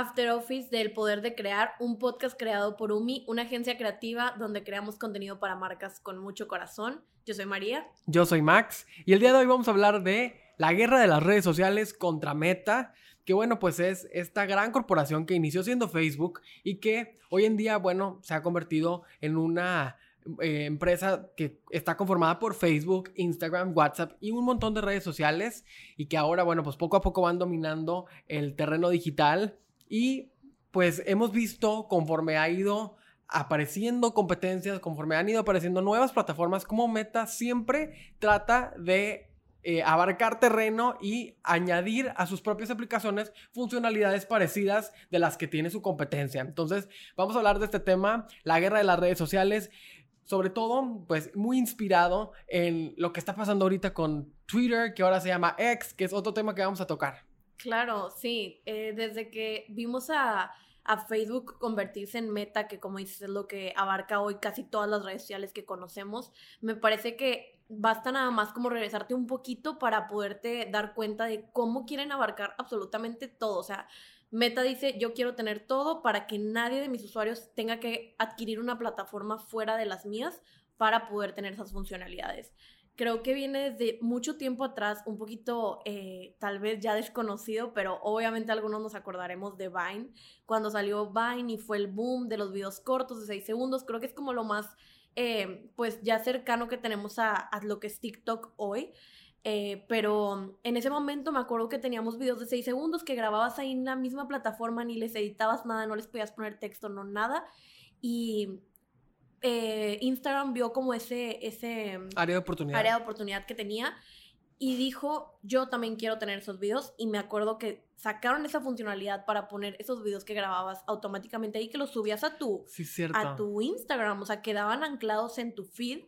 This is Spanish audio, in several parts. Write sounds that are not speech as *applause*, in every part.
After Office del Poder de Crear, un podcast creado por UMI, una agencia creativa donde creamos contenido para marcas con mucho corazón. Yo soy María. Yo soy Max y el día de hoy vamos a hablar de la guerra de las redes sociales contra Meta, que bueno, pues es esta gran corporación que inició siendo Facebook y que hoy en día, bueno, se ha convertido en una eh, empresa que está conformada por Facebook, Instagram, WhatsApp y un montón de redes sociales y que ahora, bueno, pues poco a poco van dominando el terreno digital y pues hemos visto conforme ha ido apareciendo competencias, conforme han ido apareciendo nuevas plataformas, como Meta siempre trata de eh, abarcar terreno y añadir a sus propias aplicaciones funcionalidades parecidas de las que tiene su competencia. Entonces, vamos a hablar de este tema, la guerra de las redes sociales sobre todo, pues muy inspirado en lo que está pasando ahorita con Twitter, que ahora se llama X, que es otro tema que vamos a tocar. Claro, sí. Eh, desde que vimos a, a, Facebook convertirse en meta, que como dices es lo que abarca hoy casi todas las redes sociales que conocemos, me parece que basta nada más como regresarte un poquito para poderte dar cuenta de cómo quieren abarcar absolutamente todo. O sea, Meta dice, yo quiero tener todo para que nadie de mis usuarios tenga que adquirir una plataforma fuera de las mías para poder tener esas funcionalidades. Creo que viene desde mucho tiempo atrás, un poquito eh, tal vez ya desconocido, pero obviamente algunos nos acordaremos de Vine. Cuando salió Vine y fue el boom de los videos cortos de 6 segundos, creo que es como lo más, eh, pues ya cercano que tenemos a, lo que es TikTok hoy. Eh, pero en ese momento me acuerdo que teníamos videos de 6 segundos que grababas ahí en la misma plataforma, ni les editabas nada, no les podías poner texto, no nada. Y eh, Instagram vio como ese, ese área de oportunidad. área de oportunidad que tenía y dijo, yo también quiero tener esos videos. Y me acuerdo que sacaron esa funcionalidad para poner esos videos que grababas automáticamente ahí, que los subías a tu, a tu Instagram, o sea, quedaban anclados en tu feed.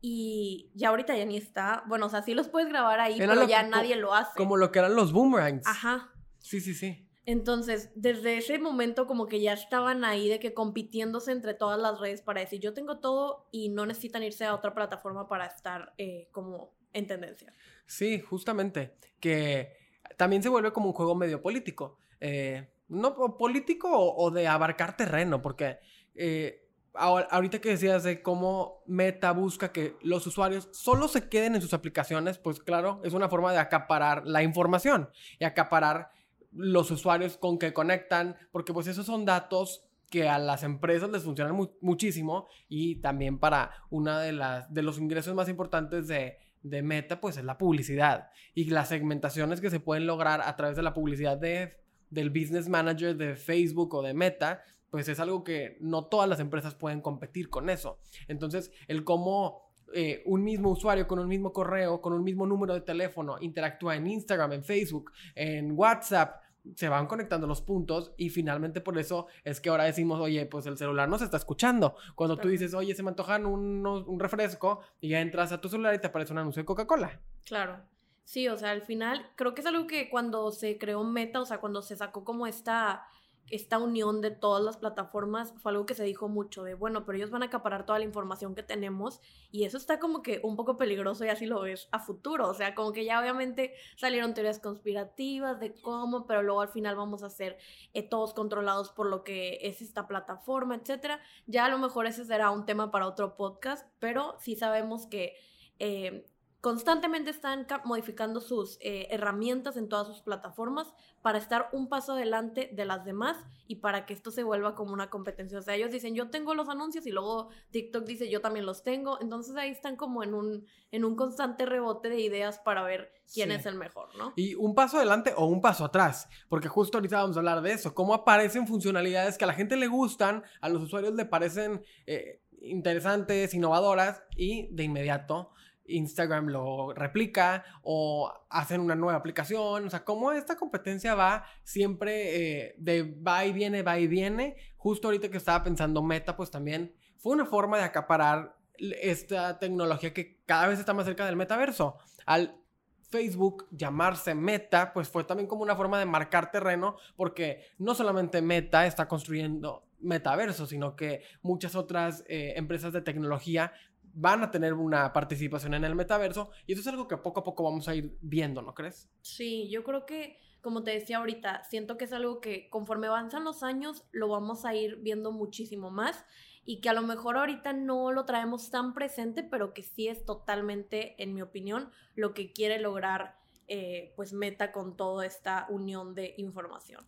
Y ya ahorita ya ni está. Bueno, o sea, sí los puedes grabar ahí, pero ya nadie lo hace. Como lo que eran los boomerangs. Ajá. Sí, sí, sí. Entonces, desde ese momento como que ya estaban ahí de que compitiéndose entre todas las redes para decir, yo tengo todo y no necesitan irse a otra plataforma para estar eh, como en tendencia. Sí, justamente, que también se vuelve como un juego medio político. Eh, no político o, de abarcar terreno, porque eh, ahorita que decías de cómo Meta busca que los usuarios solo se queden en sus aplicaciones, pues claro, es una forma de acaparar la información y acaparar los usuarios con que conectan, porque pues esos son datos que a las empresas les funcionan muchísimo y también para una de las de los ingresos más importantes de, de Meta pues es la publicidad y las segmentaciones que se pueden lograr a través de la publicidad de, del business manager de Facebook o de Meta pues es algo que no todas las empresas pueden competir con eso. Entonces, el cómo eh, un mismo usuario con un mismo correo, con un mismo número de teléfono, interactúa en Instagram, en Facebook, en WhatsApp, se van conectando los puntos y finalmente por eso es que ahora decimos, oye, pues el celular no se está escuchando. Cuando tú dices, oye, se me antojan un refresco y ya entras a tu celular y te aparece un anuncio de Coca-Cola. Claro. Sí, o sea, al final creo que es algo que cuando se creó Meta, o sea, cuando se sacó como esta esta unión de todas las plataformas fue algo que se dijo mucho de, bueno, pero ellos van a acaparar toda la información que tenemos y eso está como que un poco peligroso y así lo ves a futuro, o sea, como que ya obviamente salieron teorías conspirativas de cómo, pero luego al final vamos a ser eh, todos controlados por lo que es esta plataforma, etcétera. Ya a lo mejor ese será un tema para otro podcast, pero sí sabemos que... Eh, constantemente están modificando sus eh, herramientas en todas sus plataformas para estar un paso adelante de las demás y para que esto se vuelva como una competencia. O sea, ellos dicen, yo tengo los anuncios y luego TikTok dice, yo también los tengo. Entonces ahí están como en un, en un constante rebote de ideas para ver quién es el mejor, ¿no? Y un paso adelante o un paso atrás, porque justo ahorita vamos a hablar de eso, cómo aparecen funcionalidades que a la gente le gustan, a los usuarios le parecen eh, interesantes, innovadoras y de inmediato Instagram lo replica o hacen una nueva aplicación. O sea, cómo esta competencia va siempre eh, de va y viene, va y viene. Justo ahorita que estaba pensando Meta, pues también fue una forma de acaparar esta tecnología que cada vez está más cerca del metaverso. Al Facebook llamarse Meta, pues fue también como una forma de marcar terreno, porque no solamente Meta está construyendo metaverso, sino que muchas otras eh, empresas de tecnología van a tener una participación en el metaverso y eso es algo que poco a poco vamos a ir viendo, ¿no crees? Sí, yo creo que, como te decía ahorita, siento que es algo que conforme avanzan los años lo vamos a ir viendo muchísimo más y que a lo mejor ahorita no lo traemos tan presente, pero que sí es totalmente, en mi opinión, lo que quiere lograr eh, pues Meta con toda esta unión de información.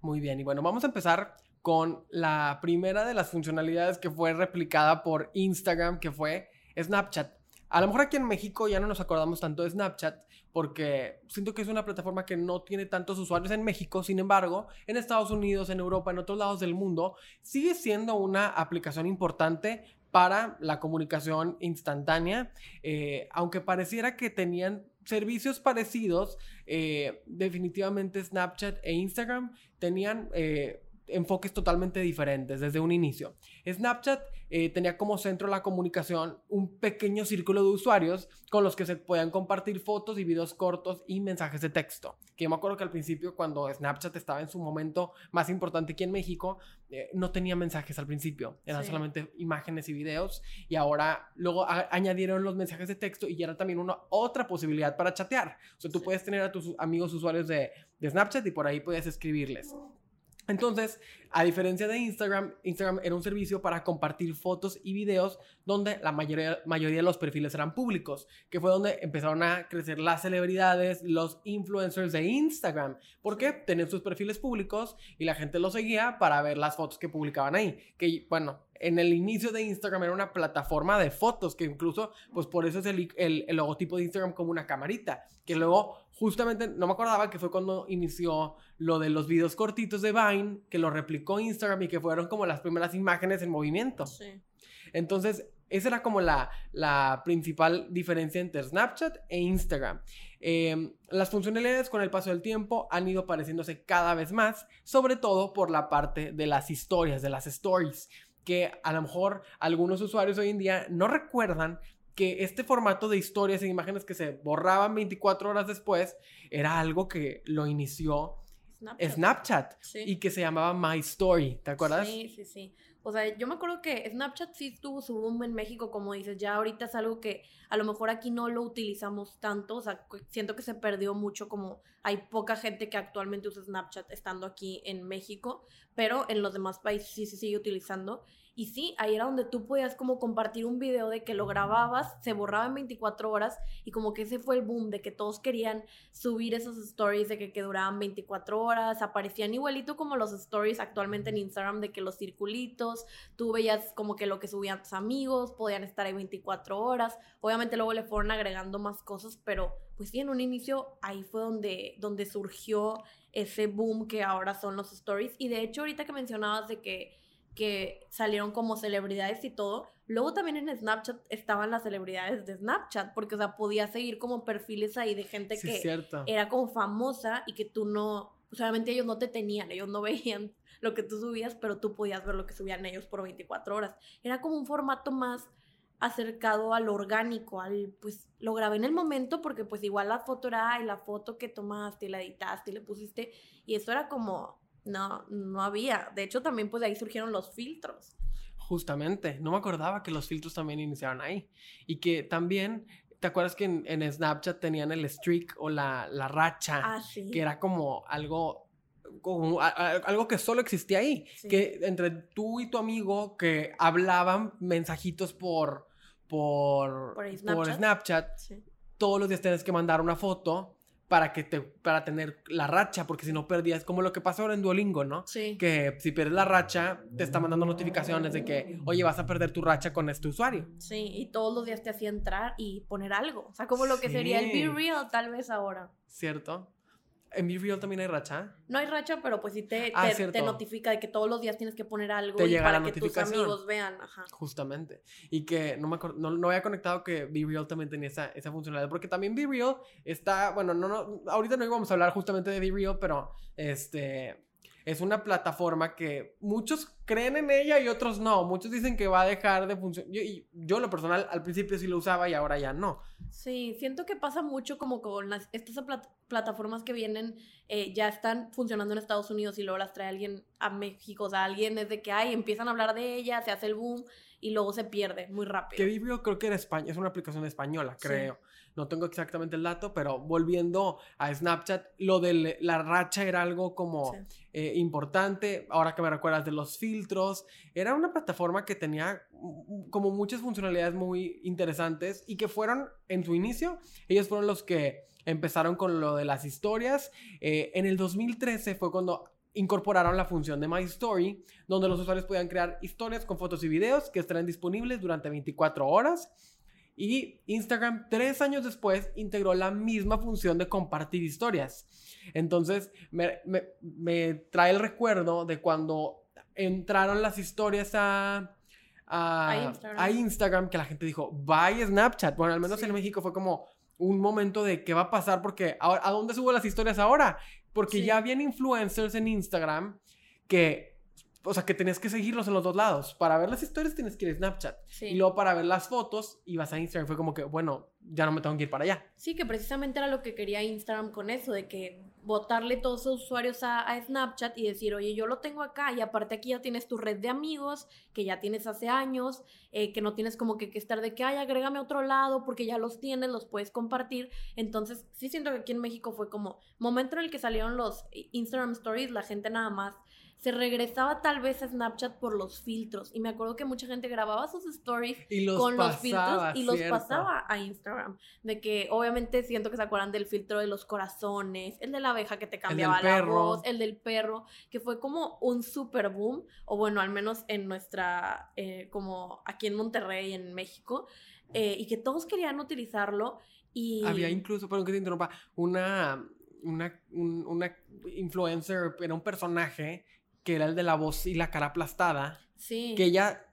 Muy bien, y bueno, vamos a empezar con la primera de las funcionalidades que fue replicada por Instagram, que fue Snapchat. A lo mejor aquí en México ya no nos acordamos tanto de Snapchat porque siento que es una plataforma que no tiene tantos usuarios en México, sin embargo, en Estados Unidos, en Europa, en otros lados del mundo, sigue siendo una aplicación importante para la comunicación instantánea, eh, aunque pareciera que tenían servicios parecidos, eh, definitivamente Snapchat e Instagram tenían eh, enfoques totalmente diferentes desde un inicio. Snapchat eh, tenía como centro la comunicación un pequeño círculo de usuarios con los que se podían compartir fotos y videos cortos y mensajes de texto. Que yo me acuerdo que al principio cuando Snapchat estaba en su momento más importante aquí en México, eh, no tenía mensajes al principio, eran solamente imágenes y videos y ahora luego añadieron los mensajes de texto y ya era también una otra posibilidad para chatear. O sea, tú puedes tener a tus amigos usuarios de, de Snapchat y por ahí puedes escribirles. Entonces, a diferencia de Instagram, Instagram era un servicio para compartir fotos y videos donde la mayoría, mayoría, de los perfiles eran públicos, que fue donde empezaron a crecer las celebridades, los influencers de Instagram, porque tenían sus perfiles públicos y la gente los seguía para ver las fotos que publicaban ahí. Que bueno, en el inicio de Instagram era una plataforma de fotos, que incluso, pues por eso es el, el, el logotipo de Instagram como una camarita, que luego justamente, no me acordaba que fue cuando inició lo de los videos cortitos de Vine, que lo replicó Instagram y que fueron como las primeras imágenes en movimiento. Sí. Entonces, esa era como la, la principal diferencia entre Snapchat e Instagram. Em, las funcionalidades con el paso del tiempo han ido pareciéndose cada vez más, sobre todo por la parte de las historias, de las stories, que a lo mejor algunos usuarios hoy en día no recuerdan que este formato de historias e imágenes que se borraban 24 horas después era algo que lo inició Snapchat, y que se llamaba My Story, ¿te acuerdas? Sí, sí, sí. O sea, yo me acuerdo que Snapchat sí tuvo su boom en México, como dices, ya ahorita es algo que a lo mejor aquí no lo utilizamos tanto, o sea, siento que se perdió mucho, como hay poca gente que actualmente usa Snapchat estando aquí en México, pero en los demás países sí se sigue utilizando. Y sí, ahí era donde tú podías como compartir un video de que lo grababas, se borraba en 24 horas y como que ese fue el boom de que todos querían subir esos stories de que, duraban 24 horas, aparecían igualito como los stories actualmente en Instagram de que los circulitos, tú veías como que lo que subían tus amigos, podían estar ahí 24 horas, obviamente luego le fueron agregando más cosas, pero pues sí, en un inicio ahí fue donde, donde surgió ese boom que ahora son los stories. Y de hecho ahorita que mencionabas de que que salieron como celebridades y todo. Luego también en Snapchat estaban las celebridades de Snapchat, porque, o sea, podía seguir como perfiles ahí de gente que era como famosa y que tú no, solamente ellos no te tenían, ellos no *laughs* veían lo que tú subías, pero tú podías ver lo que subían ellos por 24 horas. Era como un formato más acercado al orgánico, al, pues, lo grabé en el momento porque pues igual la foto era, y la foto que tomaste, y la editaste y le pusiste, y eso era como, no, no había. De hecho, también pues de ahí surgieron los filtros. Justamente, no me acordaba que los filtros también iniciaron ahí. Y que también, ¿te acuerdas que en, Snapchat tenían el streak o la, racha? Ah, que era como algo como algo que solo existía ahí, que entre tú y tu amigo que hablaban mensajitos por por, Snapchat, todos los días tienes que mandar una foto para que te para tener la racha, porque si no perdías, como lo que pasa ahora en Duolingo, ¿no? Sí. Que si pierdes la racha, te está mandando notificaciones de que, oye, vas a perder tu racha con este usuario. Sí, y todos los días te hacía entrar y poner algo. O sea, como lo que sería el Be Real, tal vez ahora. ¿Cierto? ¿En Be Real también hay racha? No hay racha, pero pues sí te, ah, te, notifica de que todos los días tienes que poner algo para que tus amigos vean. Ajá. Justamente. Y que no me no, no, había conectado que Be Real también tenía esa, esa funcionalidad. Porque también Be Real está, bueno, no, no, ahorita no íbamos a hablar justamente de Be Real, pero este es una plataforma que muchos creen en ella y otros no. Muchos dicen que va a dejar de funcionar. Yo, y yo, lo personal, al principio sí lo usaba y ahora ya no. Sí, siento que pasa mucho como con las, estas plataformas que vienen, eh, ya están funcionando en Estados Unidos y luego las trae alguien a México. O sea, alguien desde que hay, empiezan a hablar de ella, se hace el boom y luego se pierde muy rápido. Que Vibrio creo que era España, es una aplicación española, creo. No tengo exactamente el dato, pero volviendo a Snapchat, lo de la racha era algo como eh, importante. Ahora que me recuerdas de los filtros, era una plataforma que tenía como muchas funcionalidades muy interesantes y que fueron en su inicio, ellos fueron los que empezaron con lo de las historias. Eh, en el 2013 fue cuando incorporaron la función de My Story, donde los usuarios podían crear historias con fotos y videos que estarán disponibles durante 24 horas. Y Instagram, tres años después, integró la misma función de compartir historias. Entonces, me, trae el recuerdo de cuando entraron las historias a, a, Instagram. que la gente dijo, bye Snapchat. Bueno, al menos en México fue como un momento de qué va a pasar porque ¿a dónde subo las historias ahora? Porque ya habían influencers en Instagram que, o sea, que tenías que seguirlos en los dos lados. Para ver las historias tienes que ir a Snapchat. Y luego para ver las fotos ibas a Instagram. Fue como que, bueno, ya no me tengo que ir para allá. Sí, que precisamente era lo que quería Instagram con eso, de que botarle todos los usuarios a, Snapchat y decir, oye, yo lo tengo acá y aparte aquí ya tienes tu red de amigos que ya tienes hace años, eh, que no tienes como que, que, estar de que, ay, agrégame a otro lado porque ya los tienes, los puedes compartir. Entonces, sí siento que aquí en México fue como momento en el que salieron los Instagram Stories, la gente nada más se regresaba tal vez a Snapchat por los filtros. Y me acuerdo que mucha gente grababa sus stories con los filtros y los pasaba a Instagram. De que obviamente siento que se acuerdan del filtro de los corazones, el de la abeja que te cambiaba la voz, el del perro, que fue como un super boom, o bueno, al menos en nuestra, eh, como aquí en Monterrey, en México, eh, y que todos querían utilizarlo. Y... Había incluso, perdón que te interrumpa, una, una, una influencer, era un personaje que era el de la voz y la cara aplastada. Sí. Que ella,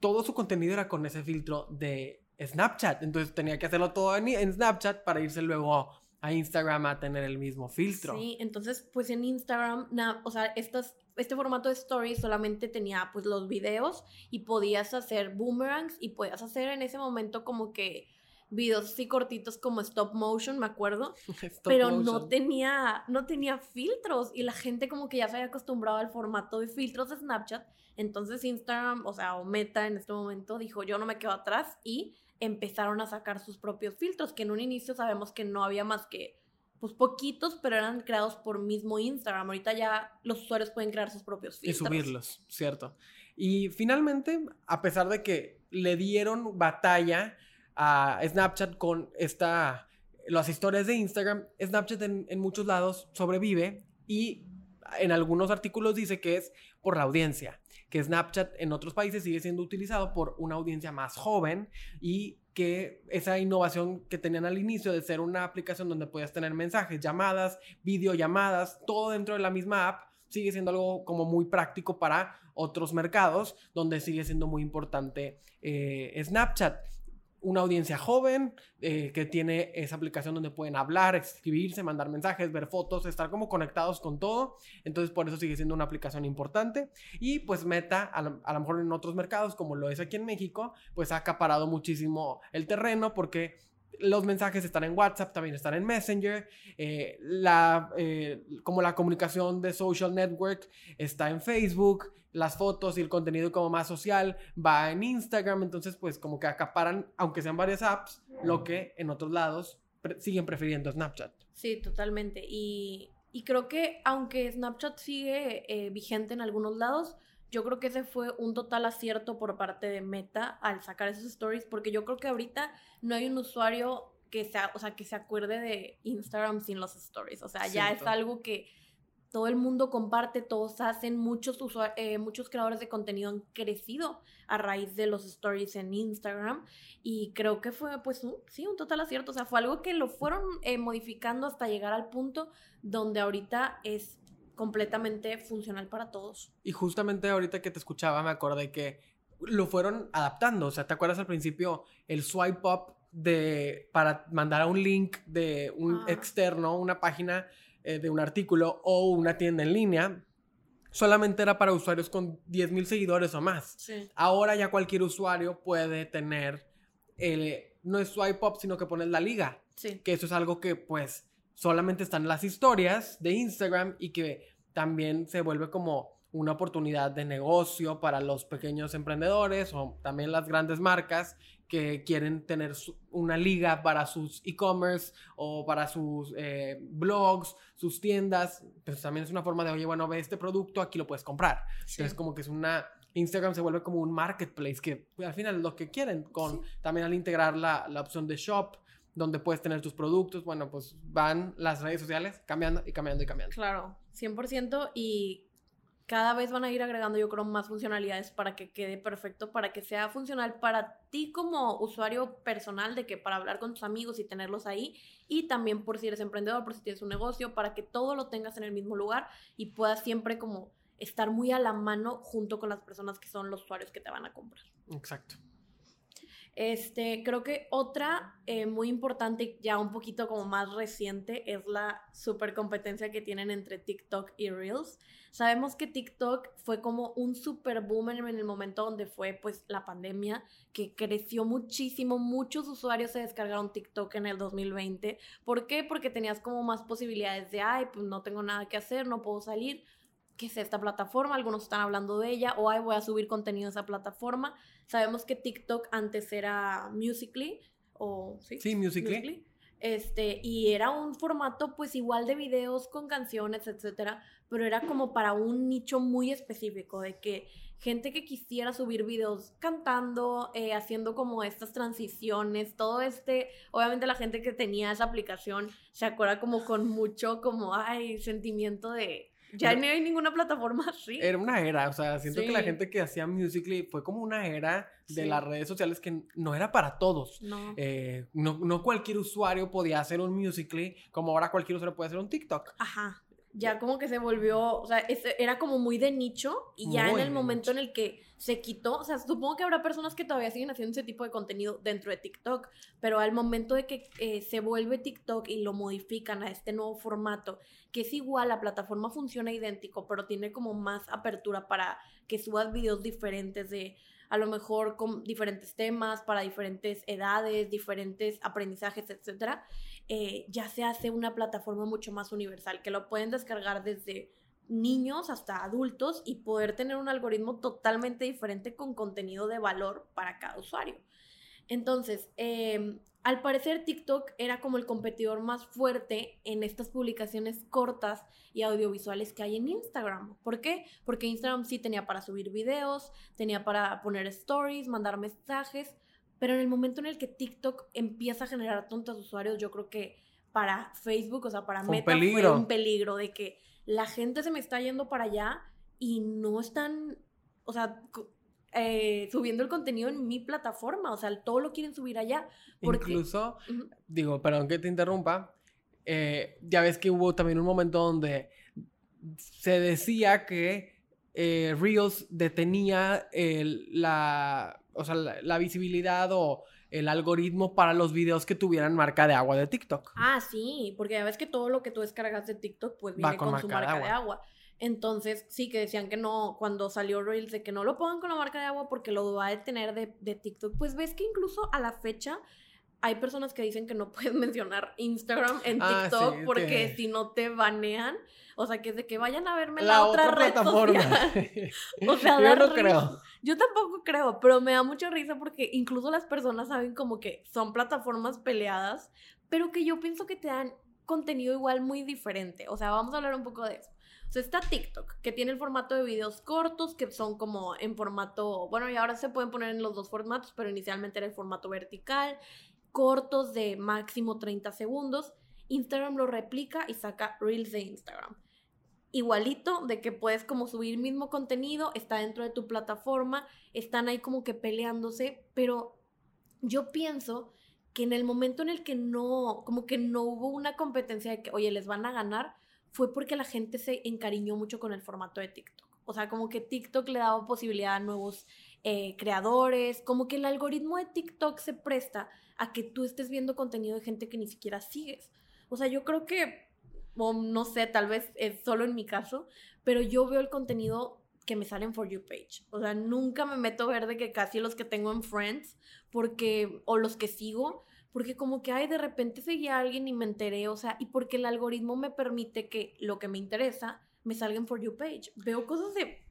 todo su contenido era con ese filtro de Snapchat. Entonces tenía que hacerlo todo en, Snapchat para irse luego a Instagram a tener el mismo filtro. Sí, entonces pues en Instagram, o sea, estas, este formato de stories solamente tenía pues los videos y podías hacer boomerangs y podías hacer en ese momento como que videos así cortitos como stop motion, me acuerdo, *laughs* pero no tenía no tenía filtros y la gente como que ya se había acostumbrado al formato de filtros de Snapchat, entonces Instagram, o sea, o Meta en este momento dijo, "Yo no me quedo atrás" y empezaron a sacar sus propios filtros, que en un inicio sabemos que no había más que pues poquitos, pero eran creados por mismo Instagram. Ahorita ya los usuarios pueden crear sus propios filtros. Y subirlos, cierto. Y finalmente, a pesar de que le dieron batalla a Snapchat con esta, las historias de Instagram, Snapchat en, muchos lados sobrevive y en algunos artículos dice que es por la audiencia, que Snapchat en otros países sigue siendo utilizado por una audiencia más joven y que esa innovación que tenían al inicio de ser una aplicación donde podías tener mensajes, llamadas, videollamadas, todo dentro de la misma app, sigue siendo algo como muy práctico para otros mercados, donde sigue siendo muy importante eh, Snapchat una audiencia joven eh, que tiene esa aplicación donde pueden hablar, escribirse, mandar mensajes, ver fotos, estar como conectados con todo. Entonces por eso sigue siendo una aplicación importante. Y pues Meta, a lo, a lo mejor en otros mercados como lo es aquí en México, pues ha acaparado muchísimo el terreno porque los mensajes están en WhatsApp, también están en Messenger. Eh, la, eh, como la comunicación de social network está en Facebook. Las fotos y el contenido como más social va en Instagram. Entonces, pues como que acaparan, aunque sean varias apps, lo que en otros lados siguen prefiriendo Snapchat. Sí, totalmente. Y, y creo que aunque Snapchat sigue eh, vigente en algunos lados, yo creo que ese fue un total acierto por parte de Meta al sacar esos stories, porque yo creo que ahorita no hay un usuario que sea, o sea, que se acuerde de Instagram sin los stories. O sea, ya es algo que todo el mundo comparte, todos hacen, muchos, eh, muchos creadores de contenido han crecido a raíz de los stories en Instagram y creo que fue pues sí, un total acierto, o sea, fue algo que lo fueron eh, modificando hasta llegar al punto donde ahorita es completamente funcional para todos. Y justamente ahorita que te escuchaba me acordé que lo fueron adaptando. O sea, ¿te acuerdas al principio el swipe up de para mandar a un link de un externo, una página eh, de un artículo o una tienda en línea? solamente era para usuarios con 10.000 seguidores o más. Sí. Ahora ya cualquier usuario puede tener, el, no es swipe up, sino que pones la liga. Sí. Que eso es algo que pues solamente están las historias de Instagram y que también se vuelve como una oportunidad de negocio para los pequeños emprendedores o también las grandes marcas que quieren tener una liga para sus e-commerce o para sus eh, blogs, sus tiendas. Pues también es una forma de, oye, bueno, ve este producto, aquí lo puedes comprar. Sí. Entonces como que es una... Instagram se vuelve como un marketplace que al final es lo que quieren con también al integrar la, la opción de shop donde puedes tener tus productos, bueno, pues van las redes sociales cambiando y cambiando y cambiando. Claro, 100% y cada vez van a ir agregando yo creo más funcionalidades para que quede perfecto, para que sea funcional para ti como usuario personal, de que para hablar con tus amigos y tenerlos ahí, y también por si eres emprendedor, por si tienes un negocio, para que todo lo tengas en el mismo lugar y puedas siempre como estar muy a la mano junto con las personas que son los usuarios que te van a comprar. Exacto. Este, creo que otra eh, muy importante, ya un poquito como más reciente, es la super competencia que tienen entre TikTok y Reels. Sabemos que TikTok fue como un super boom en el momento donde fue pues la pandemia, que creció muchísimo, muchos usuarios se descargaron TikTok en el 2020. ¿Por qué? Porque tenías como más posibilidades de, ay, pues no tengo nada que hacer, no puedo salir. ¿Qué es esta plataforma? Algunos están hablando de ella, o ay, voy a subir contenido a esa plataforma. Sabemos que TikTok antes era Musically, o sí, Sí, Musical.ly. Este, y era un formato pues igual de videos con canciones, etcétera, pero era como para un nicho muy específico de que gente que quisiera subir videos cantando, eh, haciendo como estas transiciones, todo este, obviamente la gente que tenía esa aplicación se acuerda como con mucho como, ay, sentimiento de, ya no hay ninguna plataforma *laughs* así. Era una era, o sea, siento que la gente que hacía Musical.ly fue como una era de Sí. las redes sociales que no era para todos. No. Eh, no, no cualquier usuario podía hacer un Musical.ly como ahora cualquier usuario puede hacer un TikTok. Ajá. Ya como que se volvió, o sea, era como muy de nicho y ya Muy en el momento en el que se quitó, o sea, supongo que habrá personas que todavía siguen haciendo ese tipo de contenido dentro de TikTok, pero al momento de que eh, se vuelve TikTok y lo modifican a este nuevo formato, que es igual, la plataforma funciona idéntico, pero tiene como más apertura para que subas videos diferentes de a lo mejor con diferentes temas, para diferentes edades, diferentes aprendizajes, etcétera, eh, ya se hace una plataforma mucho más universal, que lo pueden descargar desde niños hasta adultos y poder tener un algoritmo totalmente diferente con contenido de valor para cada usuario. Entonces, eh, al parecer TikTok era como el competidor más fuerte en estas publicaciones cortas y audiovisuales que hay en Instagram. ¿Por qué? Porque Instagram sí tenía para subir videos, tenía para poner stories, mandar mensajes, pero en el momento en el que TikTok empieza a generar tantos usuarios, yo creo que para Facebook, o sea, para Fue un Meta peligro. fue un peligro de que la gente se me está yendo para allá y no están, o sea, eh, subiendo el contenido en mi plataforma, o sea, todo lo quieren subir allá. Porque, Incluso, digo, perdón que te interrumpa, eh, ya ves que hubo también un momento donde se decía que eh, Reels detenía el- la, o sea, la, la visibilidad o el algoritmo para los videos que tuvieran marca de agua de TikTok. Ah, sí, porque ya ves que todo lo que tú descargas de TikTok pues Va viene con su marca de agua. Entonces, sí que decían que no, cuando salió Reels, de que no lo pongan con la marca de agua porque lo va a detener de, de TikTok. Pues ves que incluso a la fecha hay personas que dicen que no *laughs* puedes mencionar Instagram en Ah, TikTok sí, porque que- si no te banean. O sea, que es de que vayan a verme La, la, otra, red plataforma. social. *laughs* O sea, Yo no risa. creo. Yo tampoco creo, pero me da mucha risa porque incluso las personas saben como que son plataformas peleadas, pero que yo pienso que te dan contenido igual muy diferente. O sea, vamos a hablar un poco de eso. O sea, está TikTok, que tiene el formato de videos cortos, que son como en formato, bueno, y ahora se pueden poner en los dos formatos, pero inicialmente era el formato vertical, cortos de máximo 30 segundos. Instagram lo replica y saca Reels de Instagram igualito, de que puedes como subir mismo contenido, está dentro de tu plataforma, están ahí como que peleándose, pero yo pienso que en el momento en el que no, como que no hubo una competencia de que, oye, les van a ganar, fue porque la gente se encariñó mucho con el formato de TikTok. O sea, como que TikTok le daba posibilidad a nuevos eh, creadores, como que el algoritmo de TikTok se presta a que tú estés viendo contenido de gente que ni siquiera sigues. O sea, yo creo que no sé, tal vez es solo en mi caso, pero yo veo el contenido que me sale en For You page. O sea, nunca me meto a ver de que casi los que tengo en Friends, porque, o los que sigo, porque como que, ay, de repente seguí a alguien y me enteré, o sea, y porque el algoritmo me permite que lo que me interesa me salga en For You page. Veo cosas de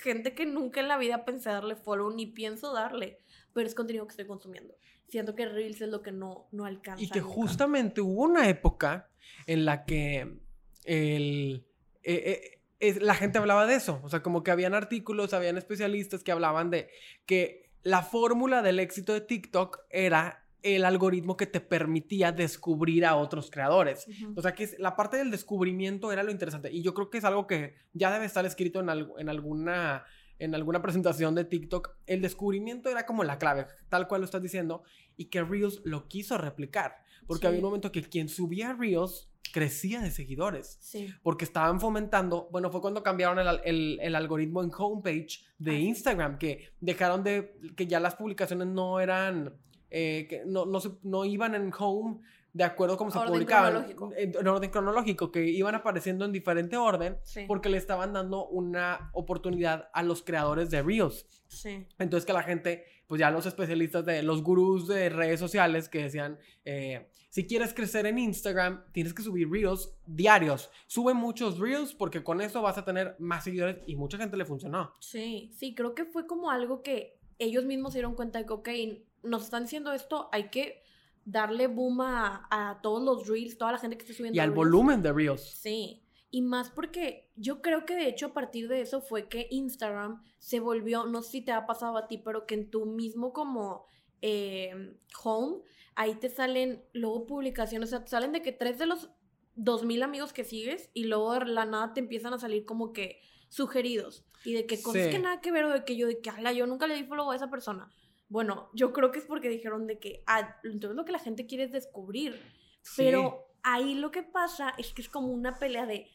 gente que nunca en la vida pensé darle follow ni pienso darle, pero es contenido que estoy consumiendo. Siento que Reels es lo que no, no alcanza. Y que justamente hubo una época en la que el, eh, eh, la gente hablaba de eso. O sea, como que habían artículos, habían especialistas que hablaban de que la fórmula del éxito de TikTok era el algoritmo que te permitía descubrir a otros creadores. O sea, que la parte del descubrimiento era lo interesante. Y yo creo que es algo que ya debe estar escrito en, en, alguna, en alguna presentación de TikTok. El descubrimiento era como la clave, tal cual lo estás diciendo, y que Reels lo quiso replicar. Porque había un momento que quien subía Reels crecía de seguidores. Sí. Porque estaban fomentando, bueno, fue cuando cambiaron el, el, algoritmo en homepage de Instagram, que dejaron de, que ya las publicaciones no eran eh, que no, no, no, iban en home de acuerdo a cómo se publicaban. En, orden cronológico, que iban apareciendo en diferente orden porque le estaban dando una oportunidad a los creadores de Reels. Sí. Entonces que la gente, pues ya los especialistas de los gurús de redes sociales que decían, eh, si quieres crecer en Instagram, tienes que subir Reels diarios. Sube muchos Reels porque con eso vas a tener más seguidores y mucha gente le funcionó. Sí, sí, creo que fue como algo que ellos mismos se dieron cuenta de que, ok, nos están diciendo esto, hay que darle boom a, todos los reels, toda la gente que está subiendo. Y al volumen de reels. Sí. Y más porque yo creo que de hecho a partir de eso fue que Instagram se volvió, no sé si te ha pasado a ti, pero que en tu mismo como eh, home, ahí te salen luego publicaciones, o sea, te salen de que tres de los dos mil amigos que sigues y luego de la nada te empiezan a salir como que sugeridos y de que cosas que nada que ver o de que yo de que, ala, yo nunca le di follow a esa persona. Bueno, yo creo que es porque dijeron de que, ah, entonces lo que la gente quiere es descubrir. Pero ahí lo que pasa es que es como una pelea de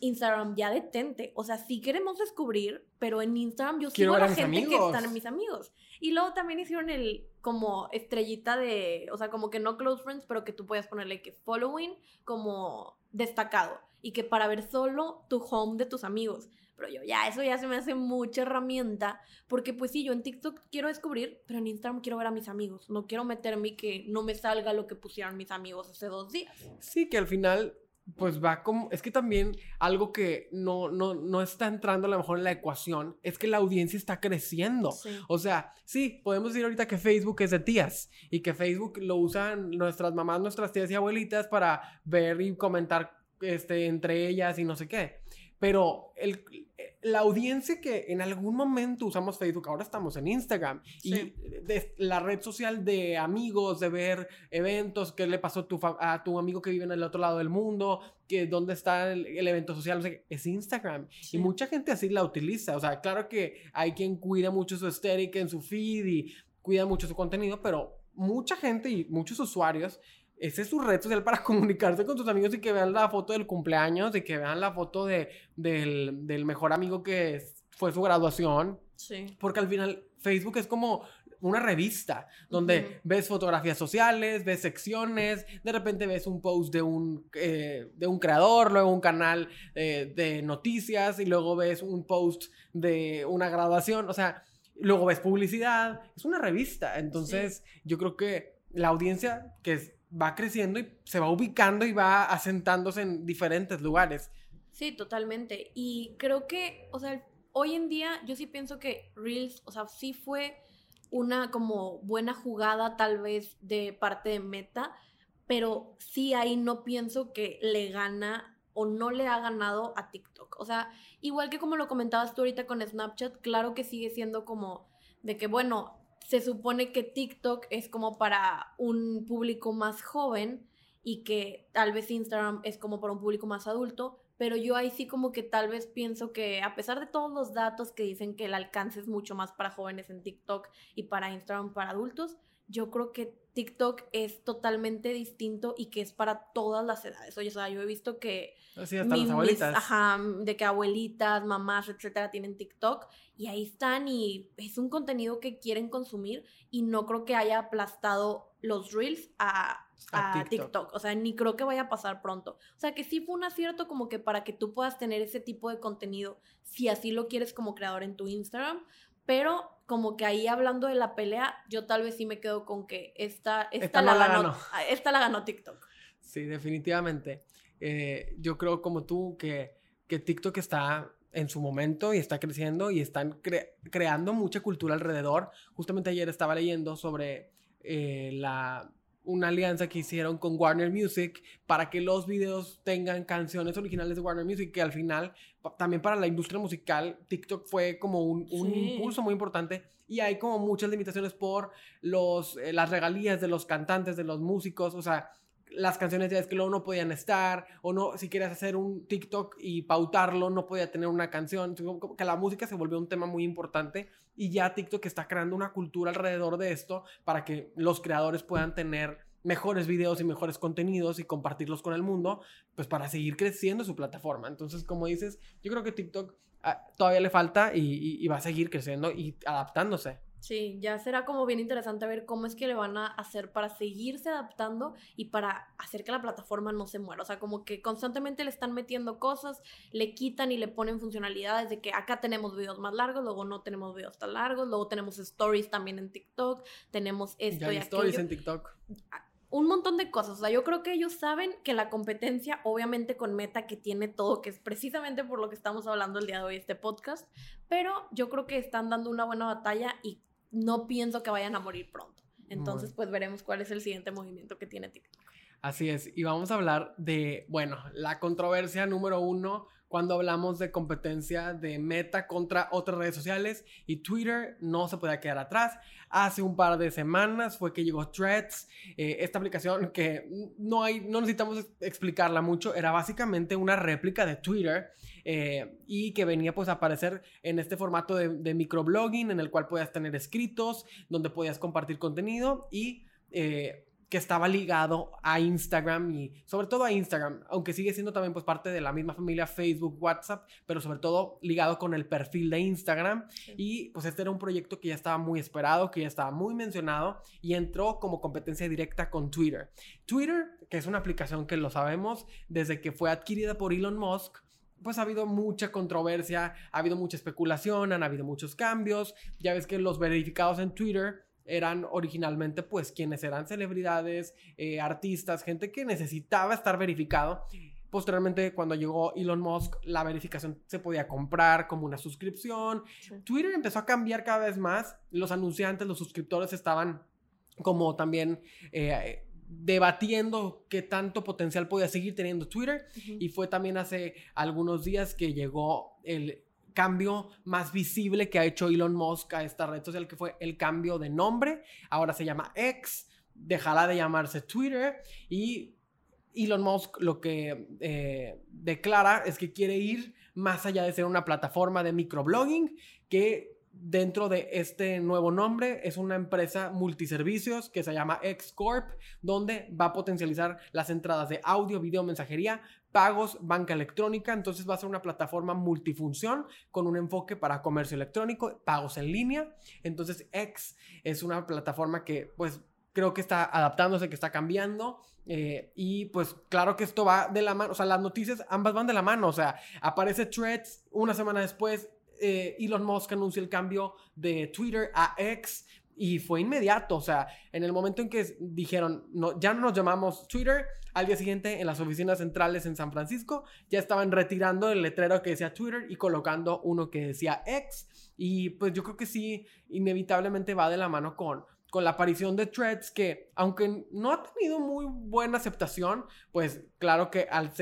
Instagram, ya detente. O sea, sí queremos descubrir, pero en Instagram yo sigo a la gente que están en mis amigos. Y luego también hicieron el como estrellita de, o sea, como que no close friends, pero que tú puedas ponerle que following como destacado. Y que para ver solo tu home de tus amigos. Pero yo ya, eso ya se me hace mucha herramienta, porque pues sí, yo en TikTok quiero descubrir, pero en Instagram quiero ver a mis amigos. No quiero meterme y que no me salga lo que pusieron mis amigos hace dos días. Sí, que al final pues va como, es que también algo que no, no, no está entrando a lo mejor en la ecuación es que la audiencia está creciendo. O sea, sí, podemos decir ahorita que Facebook es de tías y que Facebook lo usan nuestras mamás, nuestras tías y abuelitas para ver y comentar este, entre ellas y no sé qué. Pero el, la audiencia que en algún momento usamos Facebook, ahora estamos en Instagram, y de, la red social de amigos, de ver eventos, qué le pasó a tu, a tu amigo que vive en el otro lado del mundo, que dónde está el, evento social, es Instagram. Y mucha gente así la utiliza. O sea, claro que hay quien cuida mucho su estética en su feed y cuida mucho su contenido, pero mucha gente y muchos usuarios ese es su red social para *laughs* comunicarse con tus amigos y que vean la foto del cumpleaños y que vean la foto de, del, del mejor amigo que fue su graduación. Sí. Porque al final Facebook es como una revista donde ves fotografías sociales, ves secciones, de repente ves un post de un, eh, de un creador, luego un canal eh, de noticias y luego ves un post de una graduación, o sea, luego ves publicidad, es una revista, entonces yo creo que la audiencia que es va creciendo y se va ubicando y va asentándose en diferentes lugares. Sí, totalmente. Y creo que, o sea, hoy en día yo sí pienso que Reels, o sea, sí fue una como buena jugada tal vez de parte de Meta, pero sí ahí no pienso que le gana o no le ha ganado a TikTok. O sea, igual que como lo comentabas tú ahorita con Snapchat, claro que sigue siendo como de que, bueno, se supone que TikTok es como para un público más joven y que tal vez Instagram es como para un público más adulto, pero yo ahí sí como que tal vez pienso que a pesar de todos los datos que dicen que el alcance es mucho más para jóvenes en TikTok y para Instagram para adultos, yo creo que TikTok es totalmente distinto y que es para todas las edades. Oye, o sea, yo he visto que... Así hasta las abuelitas. ajá, de que abuelitas, mamás, etcétera, tienen TikTok y ahí están y es un contenido que quieren consumir y no creo que haya aplastado los reels a, a, TikTok. O sea, ni creo que vaya a pasar pronto. O sea, que sí fue un acierto como que para que tú puedas tener ese tipo de contenido, si así lo quieres como creador en tu Instagram, pero como que ahí hablando de la pelea, yo tal vez sí me quedo con que esta, esta, la, ganó, ah, esta la ganó TikTok. Sí, definitivamente. Eh, yo creo como tú que, que TikTok está en su momento y está creciendo y están creando mucha cultura alrededor. Justamente ayer estaba leyendo sobre eh, la una alianza que hicieron con Warner Music para que los videos tengan canciones originales de Warner Music, que al final también para la industria musical TikTok fue como un, impulso muy importante y hay como muchas limitaciones por los, eh, las regalías de los cantantes, de los músicos, o sea, las canciones ya es que luego no podían estar, o no, si quieres hacer un TikTok y pautarlo, no podía tener una canción, que la música se volvió un tema muy importante y ya TikTok está creando una cultura alrededor de esto para que los creadores puedan tener mejores videos y mejores contenidos y compartirlos con el mundo, pues para seguir creciendo su plataforma. Entonces, como dices, yo creo que TikTok ah, todavía le falta y va a seguir creciendo y adaptándose. Sí, ya será como bien interesante ver cómo es que le van a hacer para seguirse adaptando y para hacer que la plataforma no se muera. O sea, como que constantemente le están metiendo cosas, le quitan y le ponen funcionalidades de que acá tenemos videos más largos, luego no tenemos videos tan largos, luego tenemos stories también en TikTok, tenemos esto ya y stories en TikTok. Un montón de cosas. O sea, yo creo que ellos saben que la competencia, obviamente con Meta, que tiene todo, que es precisamente por lo que estamos hablando el día de hoy, este podcast, pero yo creo que están dando una buena batalla y no pienso que vayan a morir pronto. Entonces, pues veremos cuál es el siguiente movimiento que tiene TikTok. Así es, y vamos a hablar de, bueno, la controversia número uno cuando hablamos de competencia de Meta contra otras redes sociales y Twitter no se puede quedar atrás. Hace un par de semanas fue que llegó Threads, eh, esta aplicación que no, hay, no necesitamos explicarla mucho, era básicamente una réplica de Twitter eh, y que venía pues a aparecer en este formato de, de microblogging en el cual podías tener escritos, donde podías compartir contenido y... Eh, que estaba ligado a Instagram y sobre todo a Instagram, aunque sigue siendo también pues parte de la misma familia Facebook, WhatsApp, pero sobre todo ligado con el perfil de Instagram y pues este era un proyecto que ya estaba muy esperado, que ya estaba muy mencionado y entró como competencia directa con Twitter. Twitter, que es una aplicación que lo sabemos desde que fue adquirida por Elon Musk, pues ha habido mucha controversia, ha habido mucha especulación, han habido muchos cambios. Ya ves que los verificados en Twitter eran originalmente pues quienes eran celebridades, eh, artistas, gente que necesitaba estar verificado. Posteriormente, cuando llegó Elon Musk, la verificación se podía comprar como una suscripción. Twitter empezó a cambiar cada vez más. Los anunciantes, los suscriptores estaban como también eh, debatiendo qué tanto potencial podía seguir teniendo Twitter. Y fue también hace algunos días que llegó el cambio más visible que ha hecho Elon Musk a esta red social, que fue el cambio de nombre. Ahora se llama X, dejará de llamarse Twitter y Elon Musk lo que eh, declara es que quiere ir más allá de ser una plataforma de microblogging, que dentro de este nuevo nombre es una empresa multiservicios que se llama X Corp, donde va a potencializar las entradas de audio, video, mensajería, pagos, banca electrónica. Entonces va a ser una plataforma multifunción con un enfoque para comercio electrónico, pagos en línea. Entonces X es una plataforma que pues creo que está adaptándose, que está cambiando. Eh, y pues claro que esto va de la mano, o sea, las noticias ambas van de la mano, o sea, aparece Threads una semana después, eh, Elon Musk anuncia el cambio de Twitter a X y fue inmediato, o sea, en el momento en que dijeron, ya no nos llamamos Twitter, al día siguiente en las oficinas centrales en San Francisco ya estaban retirando el letrero que decía Twitter y colocando uno que decía X. Y pues yo creo que sí, inevitablemente va de la mano con, con la aparición de Threads, que aunque no ha tenido muy buena aceptación, pues claro que al,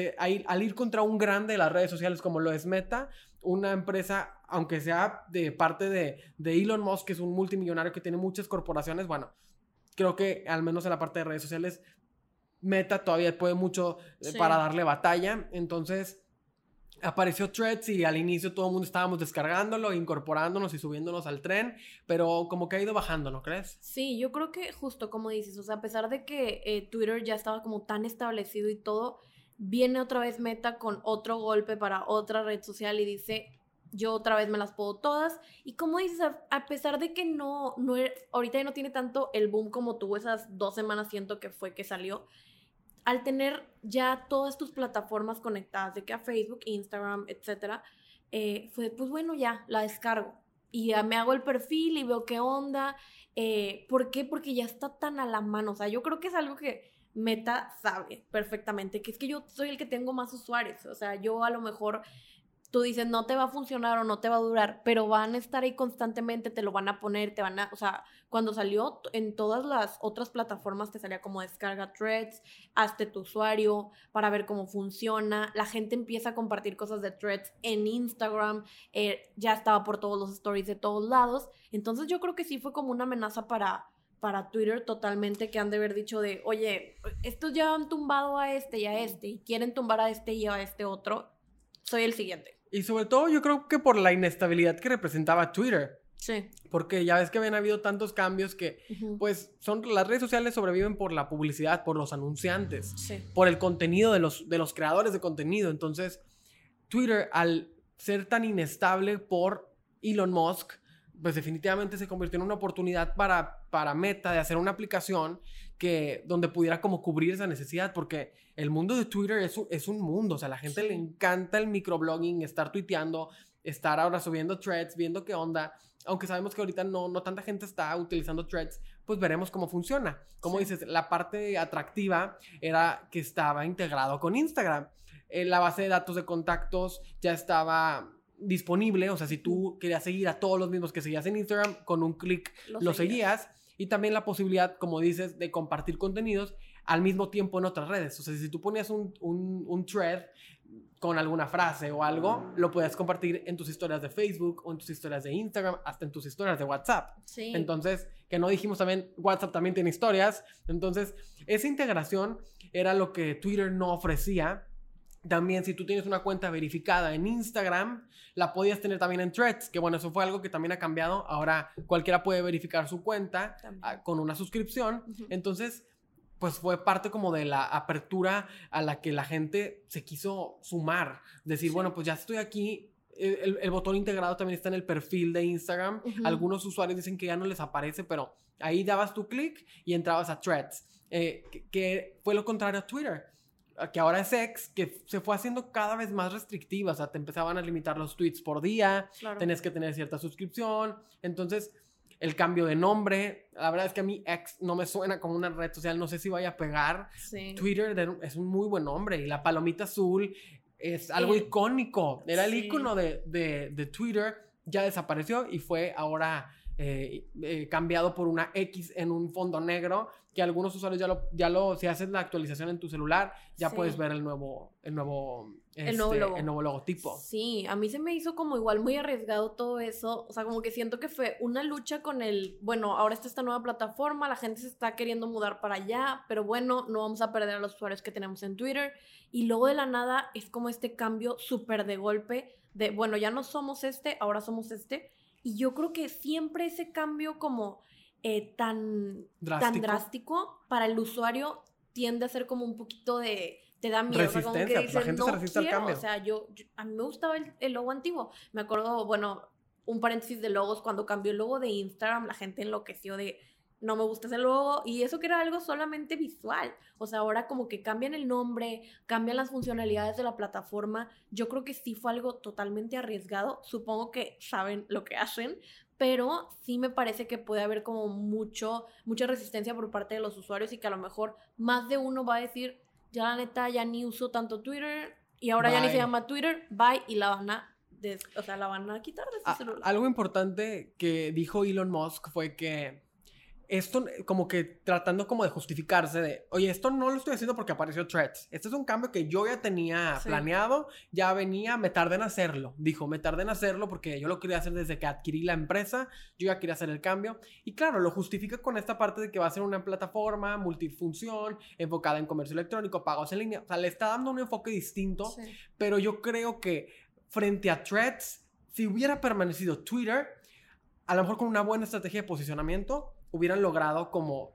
al ir contra un grande de las redes sociales como lo es Meta, una empresa, aunque sea de parte de, de Elon Musk, que es un multimillonario que tiene muchas corporaciones, bueno, creo que al menos en la parte de redes sociales, Meta todavía puede mucho eh, para darle batalla. Entonces, apareció Threads y al inicio todo el mundo estábamos descargándolo, incorporándonos y subiéndonos al tren, pero como que ha ido bajando, ¿no crees? Sí, yo creo que justo como dices, o sea, a pesar de que eh, Twitter ya estaba como tan establecido y todo, viene otra vez Meta con otro golpe para otra red social y dice, yo otra vez me las puedo todas. Y como dices, a, pesar de que no, no, er, ahorita ya no tiene tanto el boom como tuvo esas dos semanas, siento que fue que salió, al tener ya todas tus plataformas conectadas, de que a Facebook, Instagram, etcétera, eh, fue, pues bueno, ya, la descargo. Y ya me hago el perfil y veo qué onda. Eh, ¿Por qué? Porque ya está tan a la mano. O sea, yo creo que es algo que Meta sabe perfectamente, que es que yo soy el que tengo más usuarios. O sea, yo a lo mejor tú dices no te va a funcionar o no te va a durar, pero van a estar ahí constantemente, te lo van a poner, te van a, o sea, cuando salió en todas las otras plataformas te salía como descarga threads, hazte tu usuario para ver cómo funciona, la gente empieza a compartir cosas de threads en Instagram, eh, ya estaba por todos los stories de todos lados, entonces yo creo que sí fue como una amenaza para para Twitter totalmente que han de haber dicho de, oye, estos ya han tumbado a este y a este y quieren tumbar a este y a este otro, soy el siguiente. Y sobre todo yo creo que por la inestabilidad que representaba Twitter. Sí. Porque ya ves que habían habido tantos cambios que, pues, son las redes sociales sobreviven por la publicidad, por los anunciantes, por el contenido de los, de los creadores de contenido. Entonces, Twitter, al ser tan inestable por Elon Musk, pues definitivamente se convirtió en una oportunidad para, para Meta de hacer una aplicación que, donde pudiera como cubrir esa necesidad, porque el mundo de Twitter es un, es un mundo, o sea, a la gente le encanta el microblogging, estar tuiteando, estar ahora subiendo threads, viendo qué onda, aunque sabemos que ahorita no, no tanta gente está utilizando threads, pues veremos cómo funciona. Como dices, la parte atractiva era que estaba integrado con Instagram. Eh, la base de datos de contactos ya estaba disponible, o sea, si tú querías seguir a todos los mismos que seguías en Instagram, con un clic lo, seguías. Y también la posibilidad, como dices, de compartir contenidos al mismo tiempo en otras redes. O sea, si tú ponías un, un, thread con alguna frase o algo, lo puedes compartir en tus historias de Facebook o en tus historias de Instagram, hasta en tus historias de WhatsApp. Sí. Entonces, que no dijimos también, WhatsApp también tiene historias. Entonces, esa integración era lo que Twitter no ofrecía también si tú tienes una cuenta verificada en Instagram, la podías tener también en Threads, que bueno, eso fue algo que también ha cambiado. Ahora cualquiera puede verificar su cuenta ah, con una suscripción. Entonces, pues fue parte como de la apertura a la que la gente se quiso sumar. Decir, bueno, pues ya estoy aquí. El, botón integrado también está en el perfil de Instagram. Algunos usuarios dicen que ya no les aparece, pero ahí dabas tu clic y entrabas a Threads, eh, que fue lo contrario a Twitter que ahora es ex, que se fue haciendo cada vez más restrictiva, o sea, te empezaban a limitar los tweets por día, tenés que tener cierta suscripción, entonces el cambio de nombre, la verdad es que a mí ex no me suena como una red social, no sé si vaya a pegar. Twitter es un muy buen nombre y la palomita azul es algo icónico, era el icono de, de, de Twitter, ya desapareció y fue ahora eh, eh, cambiado por una X en un fondo negro, que algunos usuarios ya lo, ya lo, si haces la actualización en tu celular, ya puedes ver el nuevo, el nuevo, el, nuevo este, el nuevo logotipo. Sí, a mí se me hizo como igual muy arriesgado todo eso, o sea, como que siento que fue una lucha con el, bueno, ahora está esta nueva plataforma, la gente se está queriendo mudar para allá, pero bueno, no vamos a perder a los usuarios que tenemos en Twitter, y luego de la nada es como este cambio súper de golpe de, bueno, ya no somos este, ahora somos este, y yo creo que siempre ese cambio como eh, tan, drástico. tan drástico para el usuario tiende a ser como un poquito de te da miedo. Resistencia, la gente se resiste al cambio. O sea, yo, a mí me gustaba el, logo antiguo. Me acuerdo, bueno, un paréntesis de logos, cuando cambió el logo de Instagram, la gente enloqueció de, no me gusta ese logo y eso que era algo solamente visual. O sea, ahora como que cambian el nombre, cambian las funcionalidades de la plataforma. Yo creo que sí fue algo totalmente arriesgado. Supongo que saben lo que hacen, pero sí me parece que puede haber como mucho mucha resistencia por parte de los usuarios y que a lo mejor más de uno va a decir, ya la neta ya ni uso tanto Twitter y ahora ya ni se llama Twitter, bye y la van a o sea, la van a quitar de su celular. Algo importante que dijo Elon Musk fue que esto como que tratando como de justificarse de, oye, esto no lo estoy haciendo porque apareció Threads. Este es un cambio que yo ya tenía planeado, ya venía, me tardé en hacerlo. Dijo, me tardé en hacerlo porque yo lo quería hacer desde que adquirí la empresa, yo ya quería hacer el cambio. Y claro, lo justifica con esta parte de que va a ser una plataforma multifunción, enfocada en comercio electrónico, pagos en línea. O sea, le está dando un enfoque distinto, pero yo creo que frente a Threads, si hubiera permanecido Twitter, a lo mejor con una buena estrategia de posicionamiento, hubieran logrado como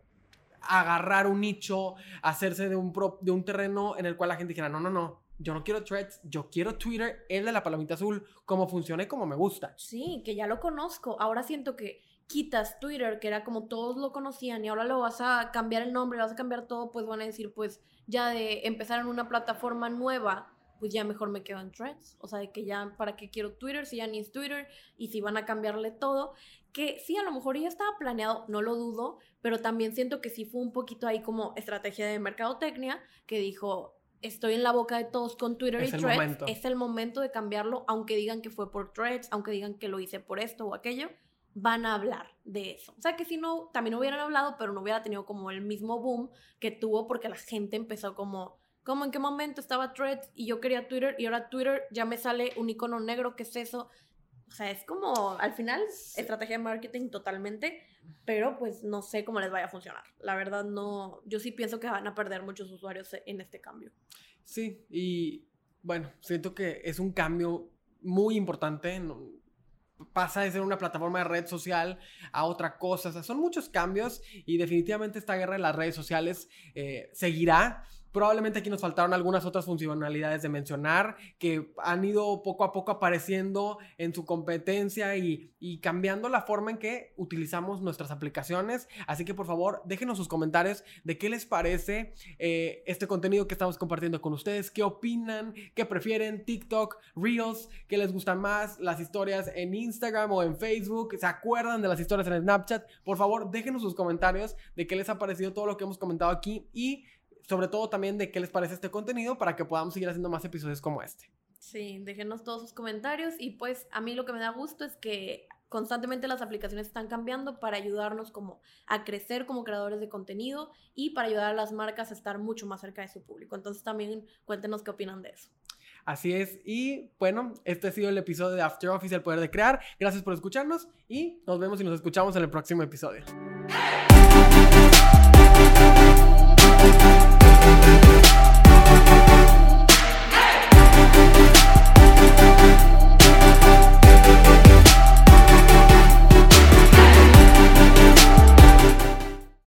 agarrar un nicho, hacerse de un, de un terreno en el cual la gente dijera, no, no, no, yo no quiero threads, yo quiero Twitter, el de la palomita azul, como funciona como me gusta. Sí, que ya lo conozco. Ahora siento que quitas Twitter, que era como todos lo conocían, y ahora lo vas a cambiar el nombre, vas a cambiar todo, pues van a decir, pues ya de empezar en una plataforma nueva, pues ya mejor me quedo en threads. O sea, de que ya, ¿para qué quiero Twitter si ya ni es Twitter? Y si van a cambiarle todo que sí, a lo mejor ya estaba planeado, no lo dudo, pero también siento que sí fue un poquito ahí como estrategia de mercadotecnia, que dijo, estoy en la boca de todos con Twitter y Threads, es el momento de cambiarlo, aunque digan que fue por Threads, aunque digan que lo hice por esto o aquello, van a hablar de eso. O sea que si no, también hubieran hablado, pero no hubiera tenido como el mismo boom que tuvo porque la gente empezó como, como en qué momento estaba Threads y yo quería Twitter y ahora Twitter ya me sale un icono negro, ¿qué es eso? O sea, es como, al final, estrategia de marketing totalmente, pero pues no sé cómo les vaya a funcionar. La verdad, no, yo sí pienso que van a perder muchos usuarios en este cambio. Sí, y bueno, siento que es un cambio muy importante. pasa de ser una plataforma de red social a otra cosa. O sea, son muchos cambios y definitivamente esta guerra de las redes sociales eh, seguirá. Probablemente aquí nos faltaron algunas otras funcionalidades de mencionar que han ido poco a poco apareciendo en su competencia y, cambiando la forma en que utilizamos nuestras aplicaciones. Así que por favor, déjenos sus comentarios de qué les parece eh, este contenido que estamos compartiendo con ustedes, qué opinan, qué prefieren, TikTok, Reels, qué les gustan más, las historias en Instagram o en Facebook, se acuerdan de las historias en Snapchat. Por favor, déjenos sus comentarios de qué les ha parecido todo lo que hemos comentado aquí y sobre todo también de qué les parece este contenido para que podamos seguir haciendo más episodios como este. Sí, déjenos todos sus comentarios y pues a mí lo que me da gusto es que constantemente las aplicaciones están cambiando para ayudarnos como a crecer como creadores de contenido y para ayudar a las marcas a estar mucho más cerca de su público. Entonces también cuéntenos qué opinan de eso. Así es. Y bueno, este ha sido el episodio de After Office, el poder de crear. Gracias por escucharnos y nos vemos y nos escuchamos en el próximo episodio.